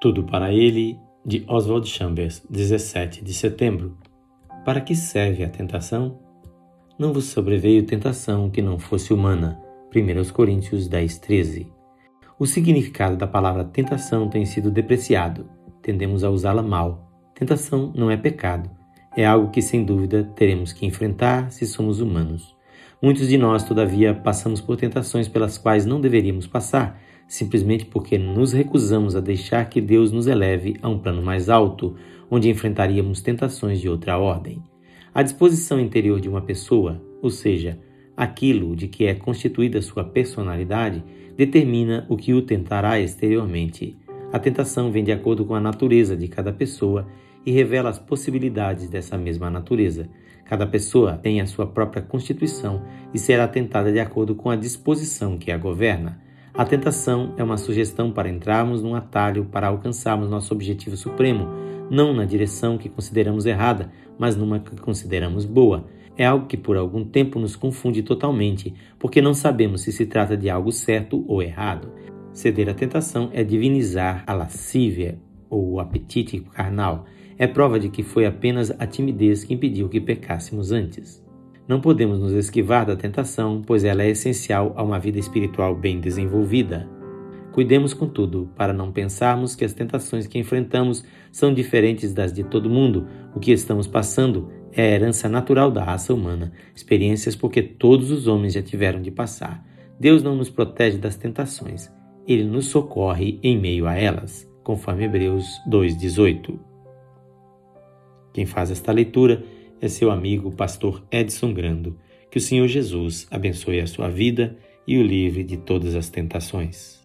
Tudo para ele, de Oswald Chambers, 17 de setembro. Para que serve a tentação? Não vos sobreveio tentação que não fosse humana. 1 Coríntios 10, 13. O significado da palavra tentação tem sido depreciado. Tendemos a usá-la mal. Tentação não é pecado. É algo que, sem dúvida, teremos que enfrentar se somos humanos. Muitos de nós, todavia, passamos por tentações pelas quais não deveríamos passar, simplesmente porque nos recusamos a deixar que Deus nos eleve a um plano mais alto, onde enfrentaríamos tentações de outra ordem. A disposição interior de uma pessoa, ou seja, aquilo de que é constituída sua personalidade, determina o que o tentará exteriormente. A tentação vem de acordo com a natureza de cada pessoa e revela as possibilidades dessa mesma natureza. Cada pessoa tem a sua própria constituição e será tentada de acordo com a disposição que a governa. A tentação é uma sugestão para entrarmos num atalho para alcançarmos nosso objetivo supremo, não na direção que consideramos errada, mas numa que consideramos boa. É algo que por algum tempo nos confunde totalmente, porque não sabemos se se trata de algo certo ou errado. Ceder à tentação é divinizar a lascívia ou o apetite carnal. É prova de que foi apenas a timidez que impediu que pecássemos antes. Não podemos nos esquivar da tentação, pois ela é essencial a uma vida espiritual bem desenvolvida. Cuidemos, contudo, para não pensarmos que as tentações que enfrentamos são diferentes das de todo mundo. O que estamos passando é a herança natural da raça humana, experiências porque todos os homens já tiveram de passar. Deus não nos protege das tentações, ele nos socorre em meio a elas, conforme Hebreus 2,18. Quem faz esta leitura é seu amigo, pastor Edson Grando. Que o Senhor Jesus abençoe a sua vida e o livre de todas as tentações.